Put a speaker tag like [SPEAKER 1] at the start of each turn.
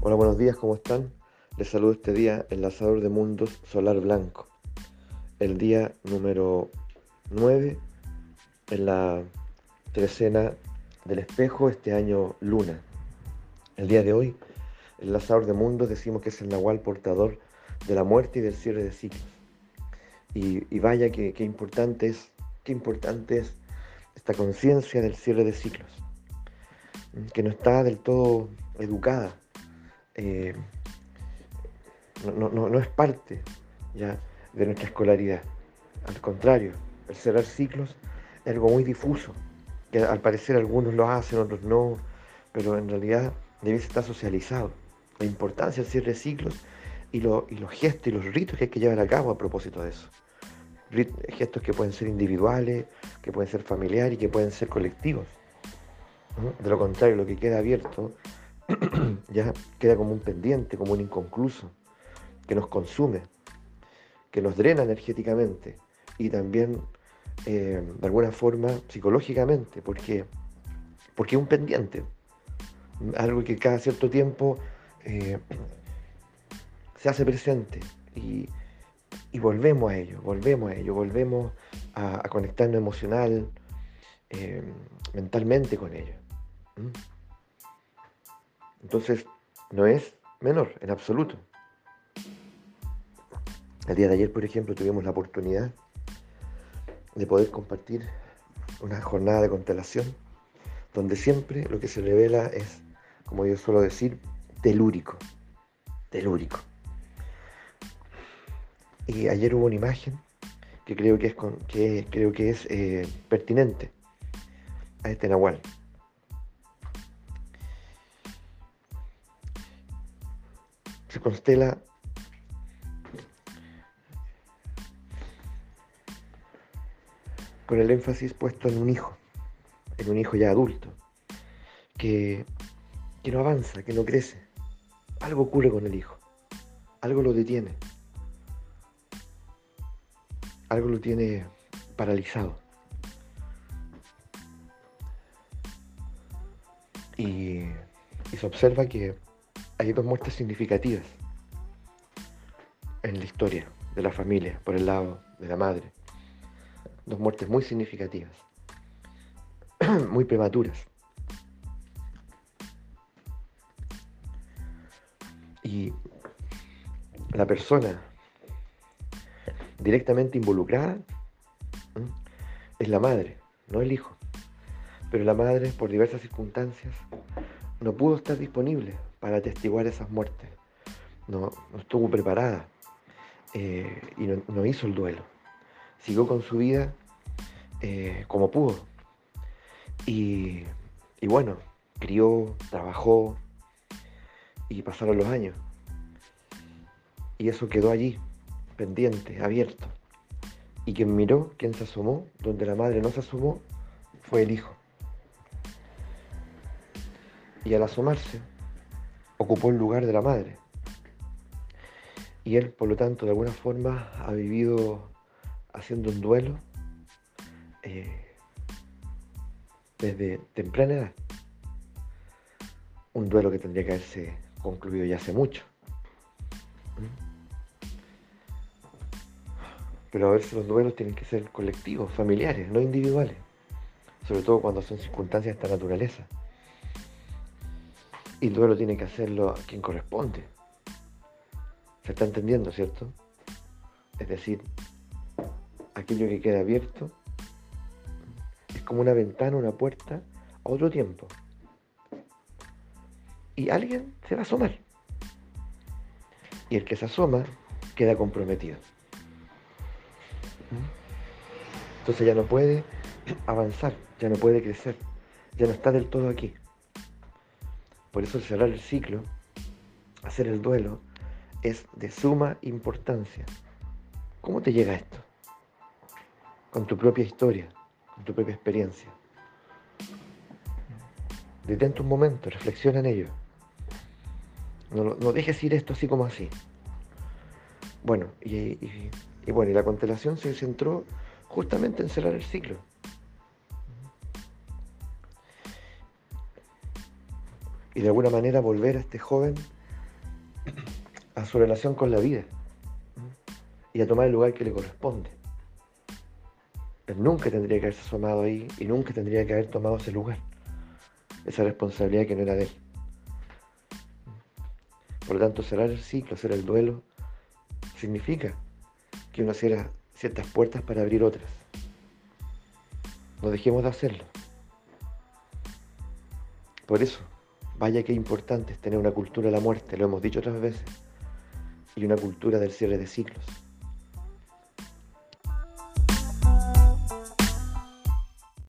[SPEAKER 1] Hola, buenos días, ¿cómo están? Les saludo este día, enlazador de mundos solar blanco. El día número 9 en la trecena del espejo, este año luna. El día de hoy, enlazador de mundos decimos que es el nahual portador de la muerte y del cierre de ciclos. Y, vaya que, importante es, qué importante es esta conciencia del cierre de ciclos, que no está del todo educada eh, no, es parte ya de nuestra escolaridad. Al contrario, el cerrar ciclos es algo muy difuso, que al parecer algunos lo hacen, otros no, pero en realidad debe estar socializado. La importancia del cierre de ciclos y, y los gestos y los ritos que hay que llevar a cabo a propósito de eso. Gestos que pueden ser individuales, que pueden ser familiares y que pueden ser colectivos. De lo contrario, lo que queda abierto ya queda como un pendiente, como un inconcluso, que nos consume, que nos drena energéticamente y también eh, de alguna forma psicológicamente, porque, porque es un pendiente, algo que cada cierto tiempo eh, se hace presente y, volvemos a ello, volvemos a ello, volvemos a, conectarnos emocional, eh, mentalmente con ello. Entonces, no es menor en absoluto. El día de ayer, por ejemplo, tuvimos la oportunidad de poder compartir una jornada de constelación donde siempre lo que se revela es, como yo suelo decir, telúrico. Telúrico. Y ayer hubo una imagen que creo que es, que creo que es eh, pertinente a este Nahual. Constela con el énfasis puesto en un hijo, en un hijo ya adulto, que, que no avanza, que no crece. Algo ocurre con el hijo, algo lo detiene, algo lo tiene paralizado. Y, y se observa que hay dos muertes significativas en la historia de la familia, por el lado de la madre. Dos muertes muy significativas, muy prematuras. Y la persona directamente involucrada es la madre, no el hijo. Pero la madre, por diversas circunstancias, no pudo estar disponible para atestiguar esas muertes. No, estuvo preparada eh, y no, hizo el duelo. Siguió con su vida eh, como pudo. Y, y bueno, crió, trabajó y pasaron los años. Y eso quedó allí, pendiente, abierto. Y quien miró, quien se asomó, donde la madre no se asomó, fue el hijo. Y al asomarse, ocupó el lugar de la madre. Y él, por lo tanto, de alguna forma ha vivido haciendo un duelo eh, desde temprana edad. Un duelo que tendría que haberse concluido ya hace mucho. Pero a veces los duelos tienen que ser colectivos, familiares, no individuales. Sobre todo cuando son circunstancias de esta naturaleza. Y el duelo tiene que hacerlo quien corresponde. ¿Se está entendiendo, cierto? Es decir, aquello que queda abierto es como una ventana, una puerta a otro tiempo. Y alguien se va a asomar. Y el que se asoma queda comprometido. Entonces ya no puede avanzar, ya no puede crecer, ya no está del todo aquí. Por eso cerrar el ciclo, hacer el duelo, es de suma importancia. ¿Cómo te llega esto? Con tu propia historia, con tu propia experiencia. Detente un momento, reflexiona en ello. No, dejes ir esto así como así. Bueno, y, y bueno, y la constelación se centró justamente en cerrar el ciclo. y de alguna manera volver a este joven su relación con la vida y a tomar el lugar que le corresponde. Él nunca tendría que haberse asomado ahí y nunca tendría que haber tomado ese lugar, esa responsabilidad que no era de él. Por lo tanto, cerrar el ciclo, hacer el duelo, significa que uno cierra ciertas puertas para abrir otras. No dejemos de hacerlo. Por eso, vaya que importante es tener una cultura de la muerte, lo hemos dicho otras veces, y una cultura del cierre de ciclos.